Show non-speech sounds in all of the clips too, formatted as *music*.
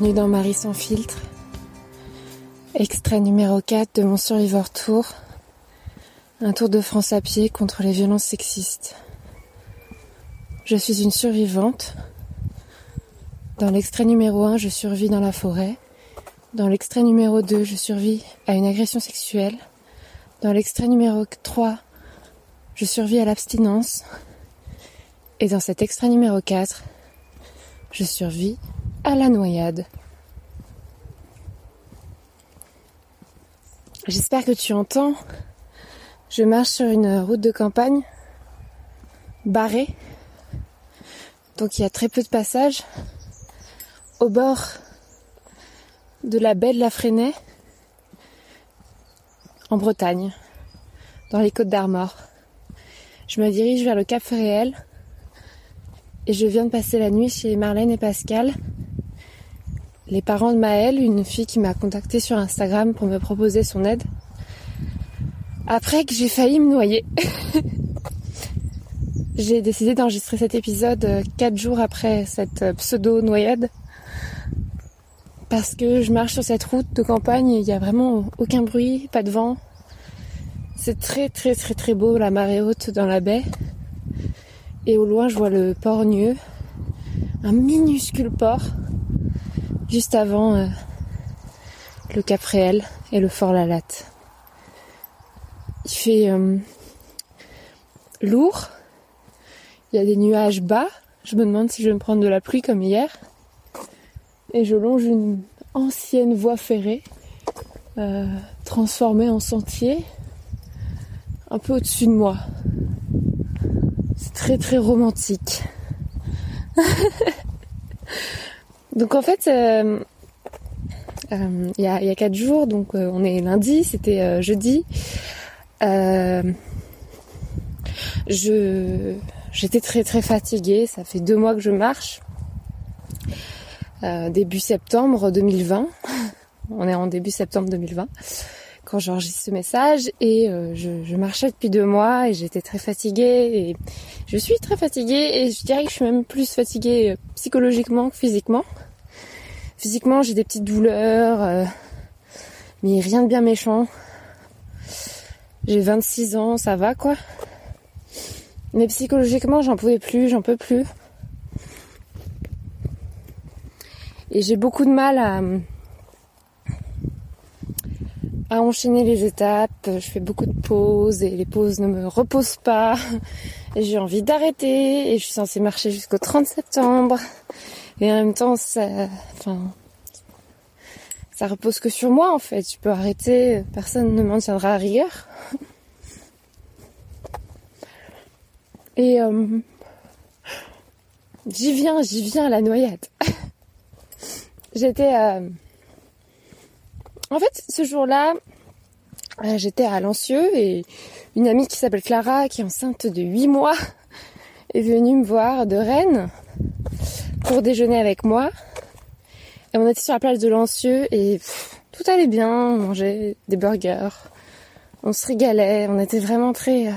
Bienvenue dans Marie sans filtre. Extrait numéro 4 de mon Survivor Tour. Un tour de France à pied contre les violences sexistes. Je suis une survivante. Dans l'extrait numéro 1, je survis dans la forêt. Dans l'extrait numéro 2, je survis à une agression sexuelle. Dans l'extrait numéro 3, je survis à l'abstinence. Et dans cet extrait numéro 4, je survis à la noyade. J'espère que tu entends. Je marche sur une route de campagne barrée. Donc il y a très peu de passages. Au bord de la baie de la Fresnay, en Bretagne, dans les Côtes d'Armor. Je me dirige vers le Cap Fréhel et je viens de passer la nuit chez Marlène et Pascal, les parents de Maëlle, une fille qui m'a contacté sur Instagram pour me proposer son aide. Après que j'ai failli me noyer. *laughs* j'ai décidé d'enregistrer cet épisode 4 jours après cette pseudo-noyade. Parce que je marche sur cette route de campagne, il n'y a vraiment aucun bruit, pas de vent. C'est très très très très beau, la marée haute dans la baie. Et au loin, je vois le port Nieux, un minuscule port, juste avant euh, le Cap Réel et le Fort Lalatte. Il fait euh, lourd, il y a des nuages bas, je me demande si je vais me prendre de la pluie comme hier. Et je longe une ancienne voie ferrée, euh, transformée en sentier, un peu au-dessus de moi. C'est très très romantique. *laughs* donc en fait, euh, euh, il y, a, quatre jours, donc euh, on est lundi, c'était jeudi. je j'étais très très fatiguée. Ça fait deux mois que je marche. début septembre 2020. *laughs* on est en début septembre 2020 quand j'enregistre ce message et je, je, marchais depuis deux mois et j'étais très fatiguée et je suis très fatiguée et je dirais que je suis même plus fatiguée psychologiquement que physiquement. Physiquement j'ai des petites douleurs euh, mais rien de bien méchant. J'ai 26 ans, ça va quoi. Mais psychologiquement j'en pouvais plus, j'en peux plus. Et j'ai beaucoup de mal à enchaîner les étapes. Je fais beaucoup de pauses et les pauses ne me reposent pas. J'ai envie d'arrêter et je suis censée marcher jusqu'au 30 septembre. Et en même temps, ça, repose que sur moi en fait. Je peux arrêter, personne ne m'en tiendra à rigueur. *laughs* Et euh, j'y viens, j'y viens à la noyade. *laughs* J'étais euh, en fait, ce jour-là, euh, j'étais à Lancieux et une amie qui s'appelle Clara, qui est enceinte de 8 mois, *laughs* est venue me voir de Rennes pour déjeuner avec moi. Et on était sur la plage de Lancieux et tout allait bien, on mangeait des burgers, on se régalait, on était vraiment très euh,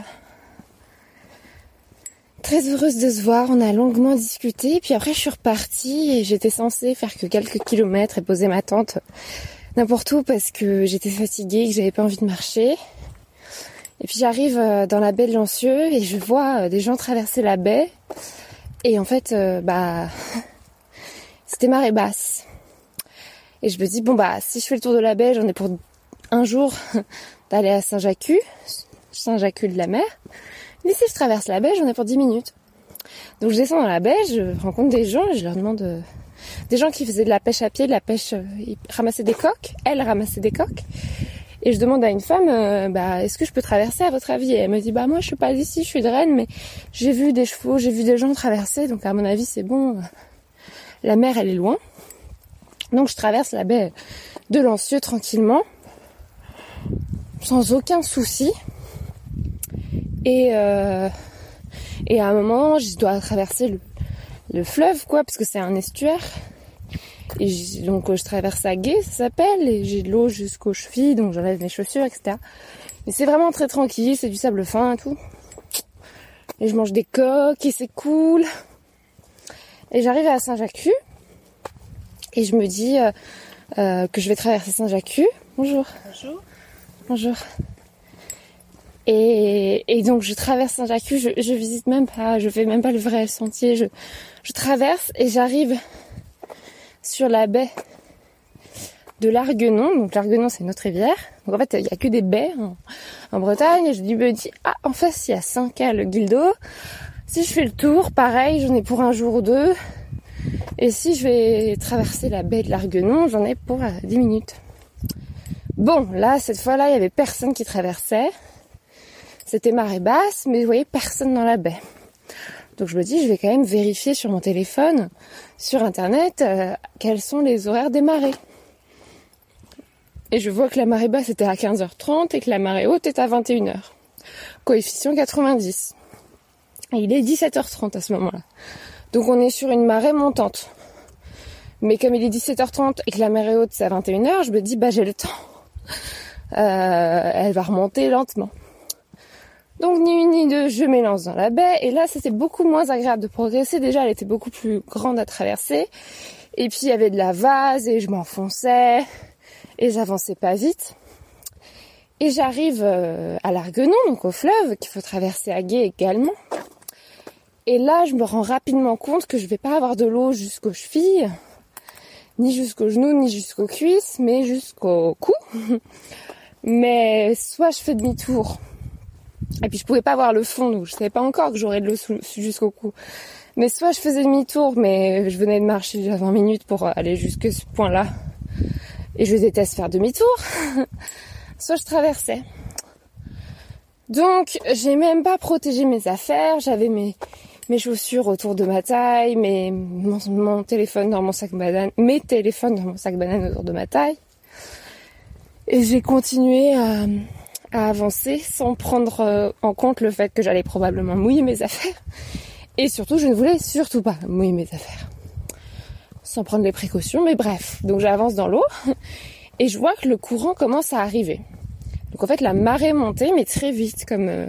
très heureuse de se voir, on a longuement discuté, puis après je suis repartie et j'étais censée faire que quelques kilomètres et poser ma tente n'importe où parce que j'étais fatiguée, que j'avais pas envie de marcher. Et puis j'arrive euh, dans la baie de Lancieux et je vois euh, des gens traverser la baie. Et en fait, euh, bah, *laughs* c'était marée basse. Et je me dis, bon bah, si je fais le tour de la baie, j'en ai pour un jour *laughs* d'aller à Saint-Jacques, Saint-Jacques de la mer. Mais si je traverse la baie, j'en ai pour 10 minutes. Donc je descends dans la baie, je rencontre des gens et je leur demande des gens qui faisaient de la pêche à pied, de la pêche, euh, ils ramassaient des coques, elle ramassait des coques. Et je demande à une femme, euh, bah, est-ce que je peux traverser à votre avis? Et elle me dit, bah moi je suis pas d'ici, je suis de Rennes, mais j'ai vu des chevaux, j'ai vu des gens traverser, donc à mon avis c'est bon. *laughs* La mer elle est loin, donc je traverse la baie de Lancieux tranquillement, sans aucun souci. Et euh, et à un moment, je dois traverser le, le fleuve, quoi, parce que c'est un estuaire. Et donc je traverse à gué, ça s'appelle, et j'ai de l'eau jusqu'aux chevilles, donc j'enlève mes chaussures, etc. Mais c'est vraiment très tranquille, c'est du sable fin et tout. Et je mange des coques et c'est cool. Et j'arrive à Saint-Jacques. Et je me dis euh, que je vais traverser Saint-Jacques. Bonjour. Bonjour. Bonjour. Et, et, donc je traverse Saint-Jacques, je, je visite même pas, je fais même pas le vrai sentier, je, je traverse et j'arrive sur la baie de l'Arguenon. Donc l'Arguenon c'est notre rivière. Donc en fait il y a que des baies en, Bretagne. Et je me dis ah en face il y a Saint-Cal le Guildo. Si je fais le tour, pareil, j'en ai pour un jour ou deux. Et si je vais traverser la baie de l'Arguenon, j'en ai pour 10 minutes. Bon, là, cette fois-là, il y avait personne qui traversait. C'était marée basse, mais je voyais personne dans la baie. Donc je me dis, je vais quand même vérifier sur mon téléphone, sur Internet, euh, quels sont les horaires des marées. Et je vois que la marée basse était à 15h30 et que la marée haute est à 21h. Coefficient 90. Et il est 17h30 à ce moment-là. Donc on est sur une marée montante. Mais comme il est 17h30 et que la marée haute c'est à 21h, je me dis bah j'ai le temps. Euh, elle va remonter lentement. Donc ni une ni deux, je m'élance dans la baie et là c'était beaucoup moins agréable de progresser. Déjà elle était beaucoup plus grande à traverser et puis il y avait de la vase et je m'enfonçais et j'avançais pas vite. Et j'arrive euh, à l'Arguenon, donc au fleuve, qu'il faut traverser à gué également. Et là, je me rends rapidement compte que je vais pas avoir de l'eau jusqu'aux chevilles, ni jusqu'aux genoux, ni jusqu'aux cuisses, mais jusqu'au cou. *laughs* Mais soit je fais demi-tour et puis je pouvais pas voir le fond, donc je savais pas encore que j'aurais de l'eau jusqu'au cou. Mais soit je faisais demi-tour, mais je venais de marcher déjà 20 minutes pour aller jusque ce point-là. Et je déteste faire demi-tour. *laughs* soit je traversais. Donc j'ai même pas protégé mes affaires, j'avais mes, mes chaussures autour de ma taille, mes, mon, téléphone dans mon sac banane, mes téléphones dans mon sac banane autour de ma taille. Et j'ai continué à, à avancer sans prendre euh, en compte le fait que j'allais probablement mouiller mes affaires. Et surtout, je ne voulais surtout pas mouiller mes affaires. Sans prendre les précautions, mais bref. Donc j'avance dans l'eau et je vois que le courant commence à arriver. Donc en fait, la marée montait, mais très vite, comme... Euh,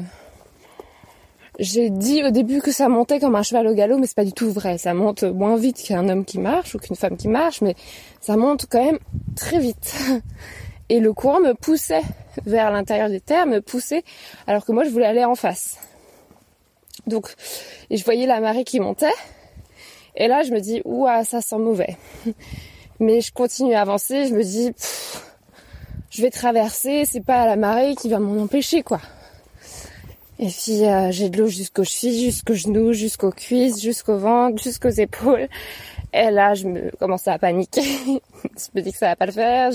j'ai dit au début que ça montait comme un cheval au galop, mais c'est pas du tout vrai. Ça monte moins vite qu'un homme qui marche ou qu'une femme qui marche, mais ça monte quand même très vite. *laughs* Et le courant me poussait vers l'intérieur des terres, me poussait, alors que moi je voulais aller en face. Donc, et je voyais la marée qui montait. Et là, je me dis, ouah, ça sent mauvais. *laughs* Mais je continue à avancer, je me dis, je vais traverser, c'est pas la marée qui va m'en empêcher, quoi. Et puis, euh, j'ai de l'eau jusqu'aux chevilles, jusqu'aux genoux, jusqu'aux cuisses, jusqu'au ventre, jusqu'aux épaules. Et là, je me commence à paniquer. *laughs* je me dis que ça va pas le faire.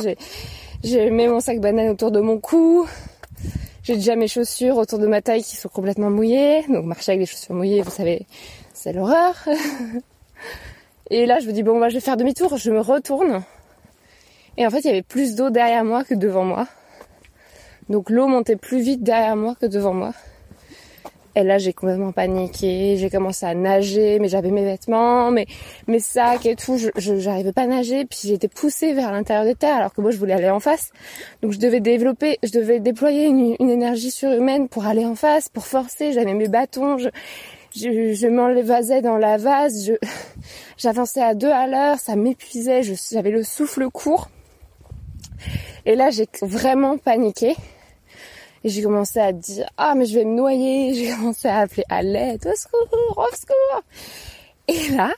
J'ai mis mon sac banane autour de mon cou. J'ai déjà mes chaussures autour de ma taille qui sont complètement mouillées. Donc marcher avec des chaussures mouillées, vous savez, c'est l'horreur. *laughs* Et là, je me dis, bon, bah, je vais faire demi-tour. Je me retourne. Et en fait, il y avait plus d'eau derrière moi que devant moi. Donc l'eau montait plus vite derrière moi que devant moi. Et là, j'ai complètement paniqué. J'ai commencé à nager, mais j'avais mes vêtements, mes, mes sacs et tout. Je, j'arrivais pas à nager. Puis j'étais poussée vers l'intérieur des terres, alors que moi, je voulais aller en face. Donc, je devais développer, je devais déployer une, une énergie surhumaine pour aller en face, pour forcer. J'avais mes bâtons. Je, je, je m'enlevasais dans la vase. Je, *laughs* j'avançais à deux à l'heure. Ça m'épuisait. j'avais le souffle court. Et là, j'ai vraiment paniqué. Et j'ai commencé à dire ah mais je vais me noyer. *laughs* J'ai commencé à appeler à l'aide, au secours, au secours. Et là,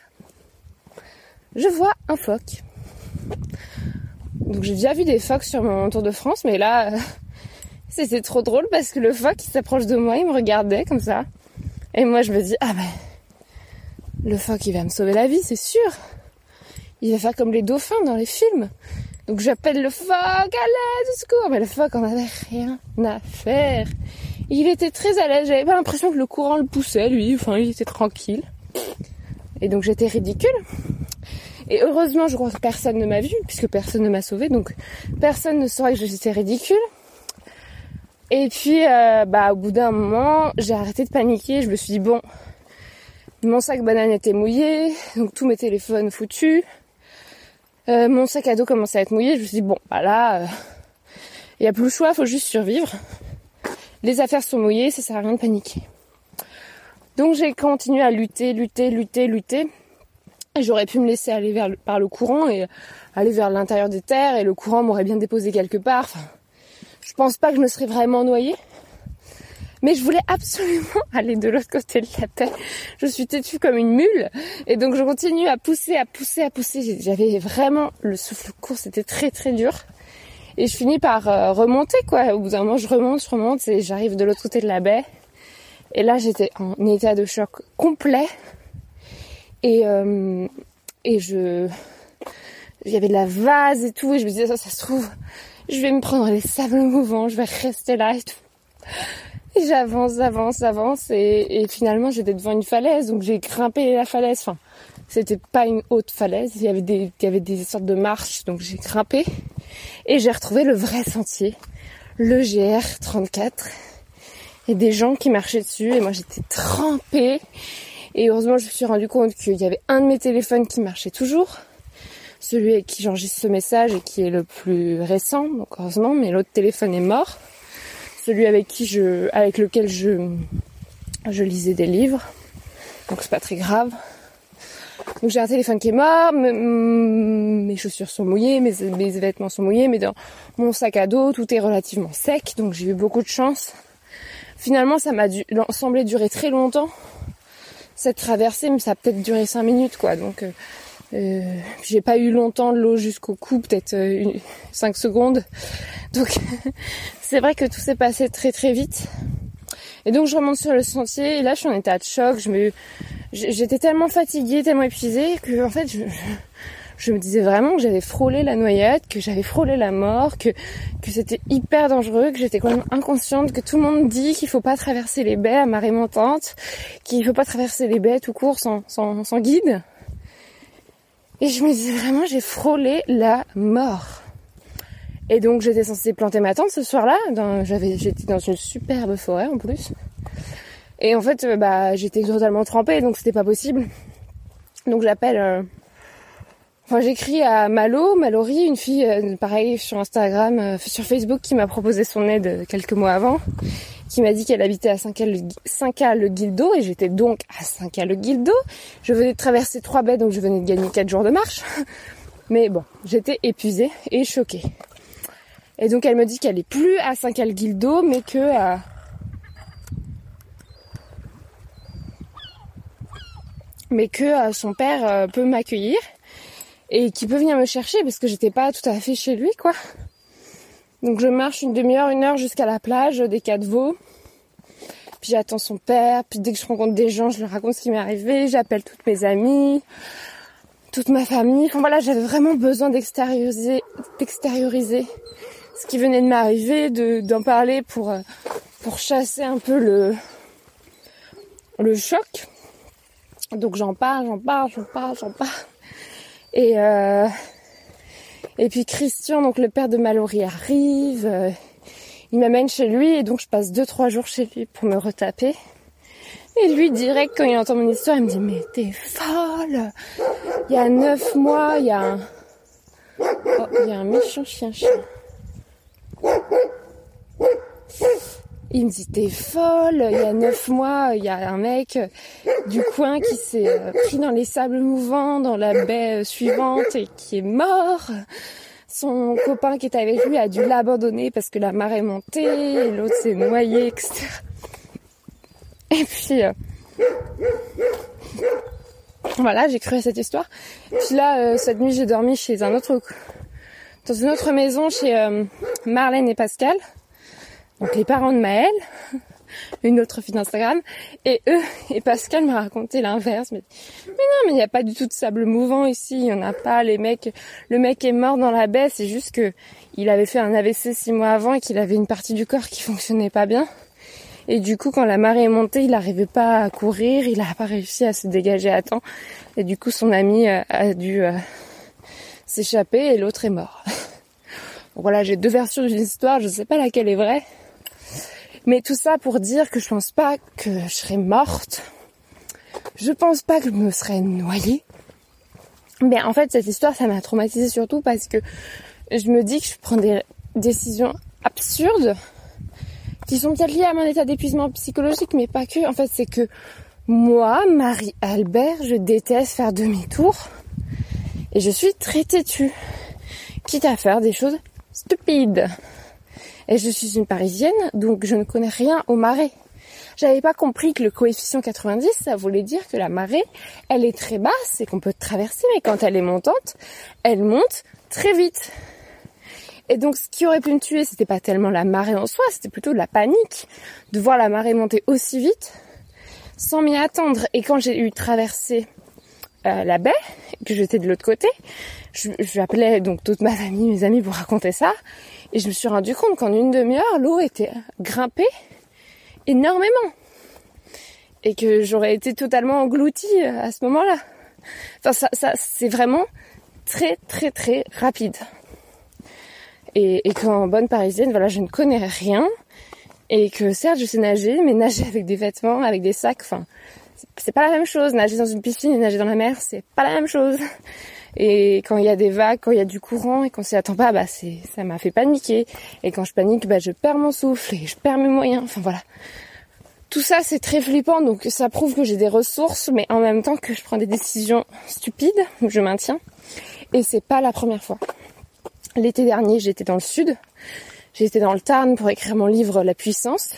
je vois un phoque. Donc j'ai déjà vu des phoques sur mon Tour de France, mais là, *laughs* c'était trop drôle parce que le phoque il s'approche de moi, il me regardait comme ça. Et moi je me dis ah ben le phoque il va me sauver la vie, c'est sûr. Il va faire comme les dauphins dans les films. Donc j'appelle le phoque, à l'aide, au secours. Mais le phoque en avait rien à faire. Il était très à l'aise. J'avais pas l'impression que le courant le poussait, lui. Enfin, il était tranquille. Et donc j'étais ridicule. Et heureusement, je crois que personne ne m'a vu, puisque personne ne m'a sauvé. Donc personne ne saurait que j'étais ridicule. Et puis, euh, bah, au bout d'un moment, j'ai arrêté de paniquer. Je me suis dit, bon, mon sac banane était mouillé, donc tous mes téléphones foutus. Euh, mon sac à dos commençait à être mouillé. Je me suis dit, bon, bah là, il euh, n'y a plus le choix, faut juste survivre. Les affaires sont mouillées, ça sert à rien de paniquer. Donc j'ai continué à lutter, lutter, lutter, lutter. J'aurais pu me laisser aller vers par le courant et aller vers l'intérieur des terres et le courant m'aurait bien déposé quelque part. Enfin, je pense pas que je me serais vraiment noyée. Mais je voulais absolument *laughs* aller de l'autre côté de la terre. Je suis têtue comme une mule. Et donc je continue à pousser, à pousser, à pousser. J'avais vraiment le souffle court, c'était très très dur. Et je finis par euh, remonter quoi. Au bout d'un moment je remonte, je remonte et j'arrive de l'autre côté de la baie. Et là j'étais en état de choc complet. Et, euh, et je, il y avait de la vase et tout, et je me disais, ça, ça se trouve, je vais me prendre les sables mouvants, je vais rester là et tout. J'avance, j'avance, j'avance, et, et, finalement j'étais devant une falaise, donc j'ai grimpé la falaise. Enfin, c'était pas une haute falaise, il y avait des, il y avait des sortes de marches, donc j'ai grimpé et j'ai retrouvé le vrai sentier, le GR34, et des gens qui marchaient dessus, et moi j'étais trempée. Et heureusement, je me suis rendu compte qu'il y avait un de mes téléphones qui marchait toujours, celui avec qui j'enregistre ce message et qui est le plus récent, donc heureusement, mais l'autre téléphone est mort, celui avec qui je, avec lequel je, je lisais des livres, donc c'est pas très grave. Donc j'ai un téléphone qui est mort, mes chaussures sont mouillées, mes, mes vêtements sont mouillés, mais dans mon sac à dos, tout est relativement sec, donc j'ai eu beaucoup de chance. Finalement, ça m'a semblé durer très longtemps cette traversée, mais ça a peut-être duré cinq minutes, quoi. Donc, euh, euh j'ai pas eu longtemps de l'eau jusqu'au cou, peut-être euh, 5 secondes. Donc, *laughs* c'est vrai que tout s'est passé très très vite. Et donc, je remonte sur le sentier, et là, je suis en état de choc. J'étais tellement fatiguée, tellement épuisée que, en fait, je, me disais vraiment que j'avais frôlé la noyade, que j'avais frôlé la mort, que, c'était hyper dangereux, que j'étais quand même inconsciente, que tout le monde dit qu'il faut pas traverser les baies à marée montante, qu'il faut pas traverser les baies tout court sans, sans, sans guide. Et je me disais vraiment, j'ai frôlé la mort. Et donc j'étais censée planter ma tente ce soir-là. J'étais dans une superbe forêt en plus. Et en fait, bah, j'étais totalement trempée, donc c'était pas possible. Donc j'appelle euh, Enfin, j'écris à Malo, Mallory, une fille, euh, pareil, sur Instagram, euh, sur Facebook, qui m'a proposé son aide euh, quelques mois avant, qui m'a dit qu'elle habitait à 5K le Guildo, et j'étais donc à 5K le Guildo. Je venais de traverser trois baies, donc je venais de gagner 4 jours de marche. Mais bon, j'étais épuisée et choquée. Et donc elle me dit qu'elle est plus à 5K le Guildo, mais que à... mais que son père peut m'accueillir et qui peut venir me chercher parce que j'étais pas tout à fait chez lui quoi. Donc je marche une demi-heure, une heure jusqu'à la plage des Quatre Vaux. Puis j'attends son père, puis dès que je rencontre des gens, je leur raconte ce qui m'est arrivé, j'appelle toutes mes amies, toute ma famille. Enfin voilà, j'avais vraiment besoin d'extérioriser ce qui venait de m'arriver, de, d'en parler pour, euh, pour chasser un peu le, le choc. Donc j'en parle, j'en parle, j'en parle, j'en parle. Et, euh, et puis Christian, donc le père de Mallory, arrive. Euh, il m'amène chez lui et donc je passe deux trois jours chez lui pour me retaper. Et lui, direct, quand il entend mon histoire, il me dit Mais t'es folle Il y a neuf mois, il y a un. Oh, il y a un méchant chien-chien. Il me dit t'es folle, il y a neuf mois, il y a un mec du coin qui s'est euh, pris dans les sables mouvants dans la baie euh, suivante et qui est mort. Son copain qui était avec lui a dû l'abandonner parce que la marée est montée, et l'autre s'est noyé, etc. Et puis euh, voilà, j'ai cru à cette histoire. Puis là, cette nuit, j'ai dormi chez un autre, dans une autre maison chez Marlène et Pascal donc les parents de Maëlle, *laughs* une autre fille d'Instagram, et eux, et Pascal m'a raconté l'inverse. Mais, non, mais il n'y a pas du tout de sable mouvant ici, il n'y en a pas, les mecs, le mec est mort dans la baie, c'est juste que il avait fait un AVC six mois avant et qu'il avait une partie du corps qui fonctionnait pas bien. Et du coup, quand la marée est montée, il n'arrivait pas à courir, il n'a pas réussi à se dégager à temps. Et du coup, son ami euh, a dû euh, s'échapper et l'autre est mort. *laughs* voilà, j'ai deux versions d'une histoire, je ne sais pas laquelle est vraie. Mais tout ça pour dire que je pense pas que je serais morte. Je pense pas que je me serais noyée. Mais en fait, cette histoire, ça m'a traumatisée surtout parce que je me dis que je prends des décisions absurdes qui sont peut-être liées à mon état d'épuisement psychologique, mais pas que. En fait, c'est que Moi, Marie-Albert, je déteste faire demi-tour et je suis très têtue, quitte à faire des choses stupides. Et je suis une parisienne, donc je ne connais rien au marais. J'avais pas compris que le coefficient 90, ça voulait dire que la marée, elle est très basse et qu'on peut traverser, mais quand elle est montante, elle monte très vite. Et donc, ce qui aurait pu me tuer, c'était pas tellement la marée en soi, c'était plutôt de la panique de voir la marée monter aussi vite sans m'y attendre. Et quand j'ai eu traversé euh, la baie, que j'étais de l'autre côté, je, j'appelais donc toute ma famille, mes amis pour raconter ça, et je me suis rendu compte qu'en une demi-heure, l'eau était grimpée énormément. Et que j'aurais été totalement engloutie euh, à ce moment-là. Enfin, ça, ça c'est vraiment très, très, très rapide. Et, et qu'en bonne parisienne, voilà, je ne connais rien. Et que certes, je sais nager, mais nager avec des vêtements, avec des sacs, enfin, c'est pas la même chose. Nager dans une piscine et nager dans la mer, c'est pas la même chose. *laughs* Et quand il y a des vagues, quand il y a du courant et qu'on s'y attend pas, bah c'est, ça m'a fait paniquer. Et quand je panique, bah je perds mon souffle et je perds mes moyens. Enfin voilà. Tout ça, c'est très flippant, donc ça prouve que j'ai des ressources, mais en même temps que je prends des décisions stupides, je maintiens. Et c'est pas la première fois. L'été dernier, j'étais dans le sud. J'étais dans le Tarn pour écrire mon livre La puissance,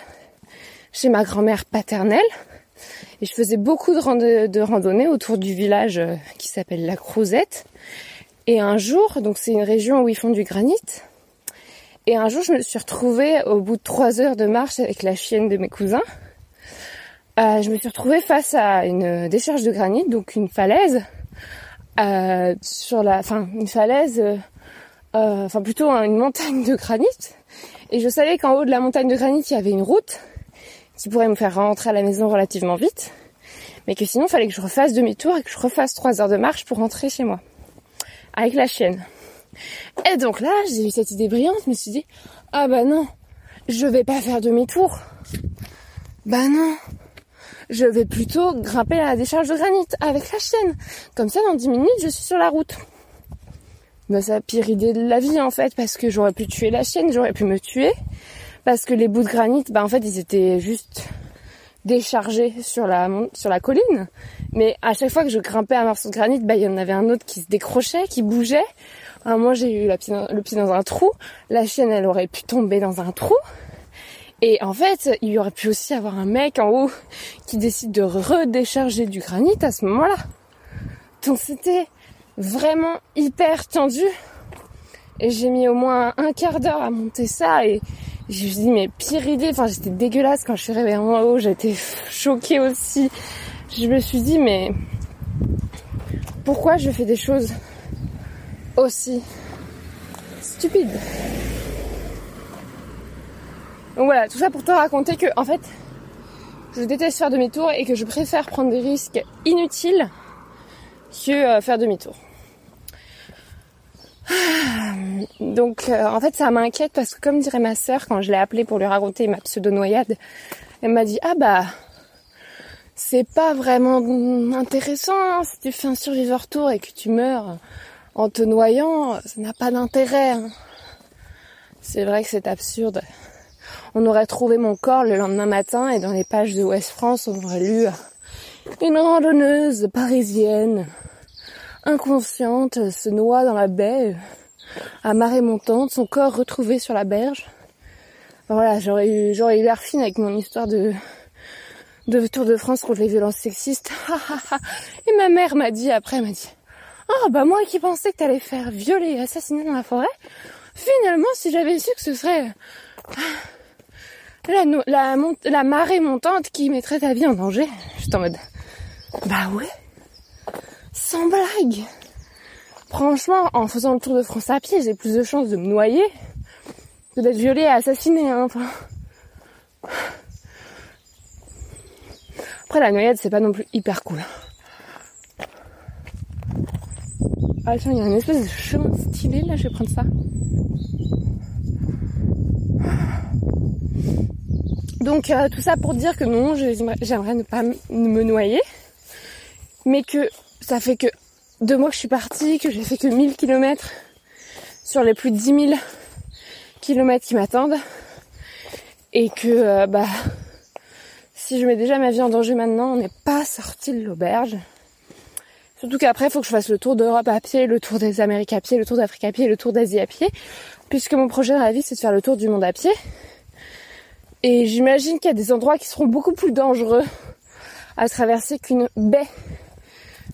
chez ma grand-mère paternelle. Et je faisais beaucoup de, randonnées autour du village euh, qui s'appelle La Crouzette. Et un jour, donc c'est une région où ils font du granit. Et un jour, je me suis retrouvée au bout de trois heures de marche avec la chienne de mes cousins. Euh, je me suis retrouvée face à une décharge de granit, donc une falaise, euh, sur la, enfin une falaise, euh, euh, enfin plutôt une montagne de granit. Et je savais qu'en haut de la montagne de granit, il y avait une route qui pourrait me faire rentrer à la maison relativement vite, mais que sinon, il fallait que je refasse demi-tour et que je refasse trois heures de marche pour rentrer chez moi, avec la chienne. Et donc là, j'ai eu cette idée brillante, je me suis dit, ah bah non, je vais pas faire demi-tour. Bah non, je vais plutôt grimper à la décharge de granit avec la chienne. Comme ça, dans 10 minutes, je suis sur la route. Bah, c'est la pire idée de la vie, en fait, parce que j'aurais pu tuer la chienne, j'aurais pu me tuer. Parce que les bouts de granit, bah, en fait, ils étaient juste déchargés sur la, sur la colline. Mais à chaque fois que je grimpais un morceau de granit, bah, il y en avait un autre qui se décrochait, qui bougeait. Moi, j'ai eu le pied dans un trou. La chienne, elle aurait pu tomber dans un trou. Et en fait, il y aurait pu aussi avoir un mec en haut qui décide de redécharger du granit à ce moment-là. Donc c'était vraiment hyper tendu. Et j'ai mis au moins un quart d'heure à monter ça et je me suis dit mais pire idée, enfin j'étais dégueulasse quand je suis arrivée en haut, j'étais choquée aussi. Je me suis dit mais pourquoi je fais des choses aussi stupides? Donc voilà, tout ça pour te raconter que, en fait, je déteste faire demi-tour et que je préfère prendre des risques inutiles que euh, faire demi-tour. Donc euh, en fait ça m'inquiète parce que comme dirait ma sœur quand je l'ai appelée pour lui raconter ma pseudo-noyade, elle m'a dit ah bah c'est pas vraiment intéressant si tu fais un survivor tour et que tu meurs en te noyant, ça n'a pas d'intérêt. Hein. C'est vrai que c'est absurde on aurait trouvé mon corps le lendemain matin et dans les pages de Ouest France, on aurait lu une randonneuse parisienne inconsciente se noie dans la baie à marée montante, son corps retrouvé sur la berge. voilà, j'aurais eu, j'aurais eu l'air fine avec mon histoire de, de Tour de France contre les violences sexistes. *laughs* et ma mère m'a dit après, m'a dit, ah bah moi qui pensais que t'allais faire violer et assassiner dans la forêt, finalement si j'avais su que ce serait la, la, la marée montante qui mettrait ta vie en danger. Juste en mode, bah ouais, sans blague. Franchement, en faisant le tour de France à pied, j'ai plus de chances de me noyer que d'être violée et assassinée. Hein, enfin. Après, la noyade, c'est pas non plus hyper cool. Ah tiens, il y a une espèce de chemin stylé là, je vais prendre ça. Donc euh, tout ça pour dire que non, j'aimerais ne pas me noyer, mais que ça fait que deux mois que je suis partie, que j'ai fait que 1000 km sur les plus de 10 000 km qui m'attendent, et que euh, bah si je mets déjà ma vie en danger maintenant, on n'est pas sorti de l'auberge. Surtout qu'après, il faut que je fasse le tour d'Europe à pied, le tour des Amériques à pied, le tour d'Afrique à pied, le tour d'Asie à pied. Puisque mon projet dans la vie, c'est de faire le tour du monde à pied. Et j'imagine qu'il y a des endroits qui seront beaucoup plus dangereux à traverser qu'une baie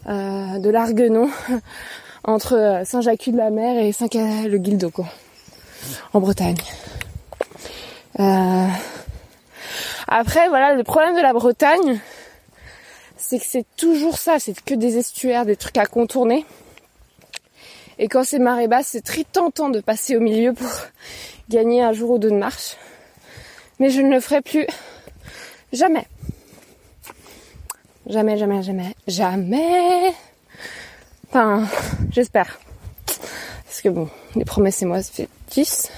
de l'Arguenon *laughs* entre euh, Saint-Jacques-de-la-Mer et Saint-le-Guildo, en Bretagne. Euh, après, voilà, le problème de la Bretagne, c'est que c'est toujours ça, c'est que des estuaires, des trucs à contourner. Et quand c'est marée basse, c'est très tentant de passer au milieu pour *laughs* gagner un jour ou deux de marche. Mais je ne le ferai plus jamais. Jamais, jamais, jamais, jamais. Enfin, j'espère. Parce que bon, les promesses et moi, ça fait 10.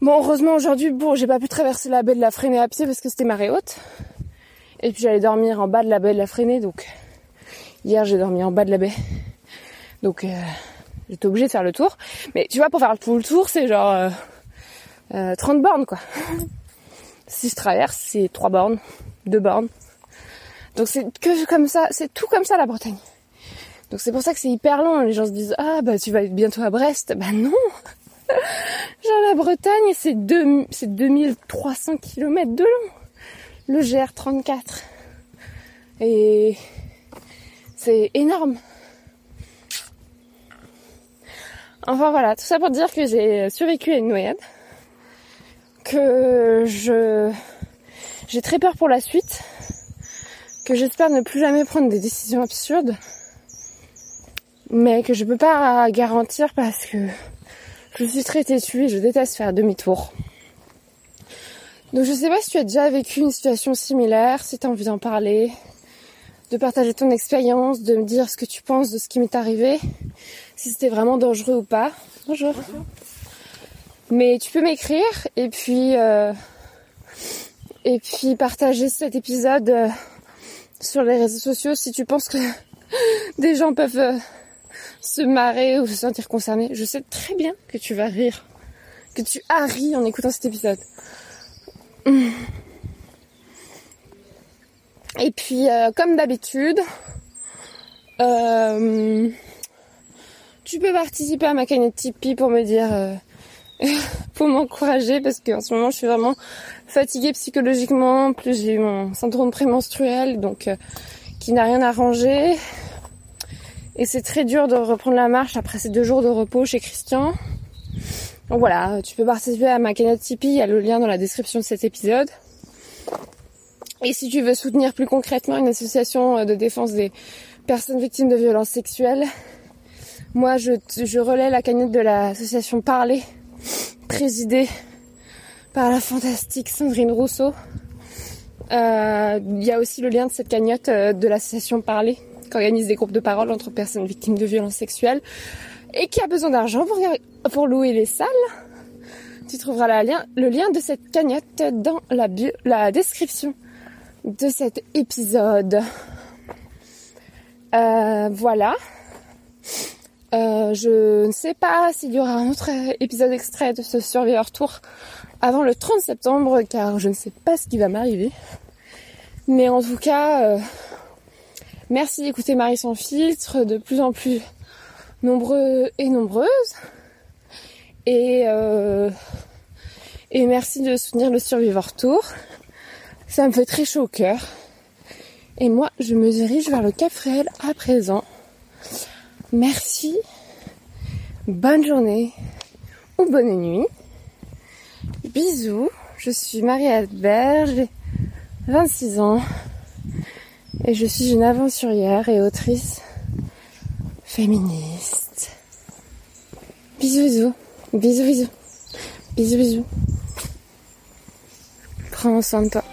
Bon, heureusement aujourd'hui, bon, j'ai pas pu traverser la baie de la Freinée à pied parce que c'était marée haute. Et puis j'allais dormir en bas de la baie de la Freinée, donc hier j'ai dormi en bas de la baie. Donc euh, j'étais obligée de faire le tour. Mais tu vois, pour faire tout le tour, c'est genre euh, 30 euh, bornes quoi. si je traverse, c'est 3 bornes, 2 bornes. Donc c'est que comme ça, c'est tout comme ça la Bretagne. Donc c'est pour ça que c'est hyper long. Les gens se disent ah bah tu vas bientôt à Brest. Bah non. *laughs* Genre la Bretagne, c'est c'est 2300 km de long. Le GR34. Et c'est énorme. Enfin voilà, tout ça pour dire que j'ai survécu à une noyade. Que je j'ai très peur pour la suite. Que j'espère ne plus jamais prendre des décisions absurdes. Mais que je peux pas garantir parce que je suis très têtue et je déteste faire demi-tour. Donc je sais pas si tu as déjà vécu une situation similaire, si tu as envie d'en parler, de partager ton expérience, de me dire ce que tu penses de ce qui m'est arrivé, si c'était vraiment dangereux ou pas. Bonjour. Mais tu peux m'écrire et puis euh, et puis partager cet épisode euh, sur les réseaux sociaux si tu penses que *laughs* des gens peuvent euh, se marrer ou se sentir concerné. Je sais très bien que tu vas rire, que tu as ri en écoutant cet épisode. Et puis, euh, comme d'habitude, euh, tu peux participer à ma cagnotte Tipeee pour me dire, *laughs* pour m'encourager, parce qu'en ce moment, je suis vraiment fatiguée psychologiquement. Plus j'ai eu mon syndrome prémenstruel, donc qui n'a rien arrangé. Et c'est très dur de reprendre la marche après ces deux jours de repos chez Christian. Donc voilà, tu peux participer à ma cagnotte Tipeee, il y a le lien dans la description de cet épisode. Et si tu veux soutenir plus concrètement une association euh, de défense des personnes victimes de violences sexuelles, moi je, je relais la cagnotte de l'association Parler, présidée par la fantastique Sandrine Rousseau. Euh, il y a aussi le lien de cette cagnotte euh, de l'association Parler qui organise des groupes de parole entre personnes victimes de violences sexuelles et qui a besoin d'argent pour, louer les salles. Tu trouveras le lien de cette cagnotte dans la, la description de cet épisode. Euh, voilà. Euh, je ne sais pas s'il y aura un autre épisode extrait de ce Survivor Tour avant le 30 septembre car je ne sais pas ce qui va m'arriver. Mais en tout cas, euh, Merci d'écouter Marie sans filtre, de plus en plus nombreux et nombreuses. Et, euh, et merci de soutenir le Survivor Tour. Ça me fait très chaud au cœur. Et moi, je me dirige vers le Cap Fréhel à présent. Merci. Bonne journée ou bonne nuit. Bisous. Je suis Marie Albert, j'ai 26 ans. Et je suis une aventurière et autrice féministe. Bisous bisous. Bisous bisous. Bisous bisous. Prends soin de toi.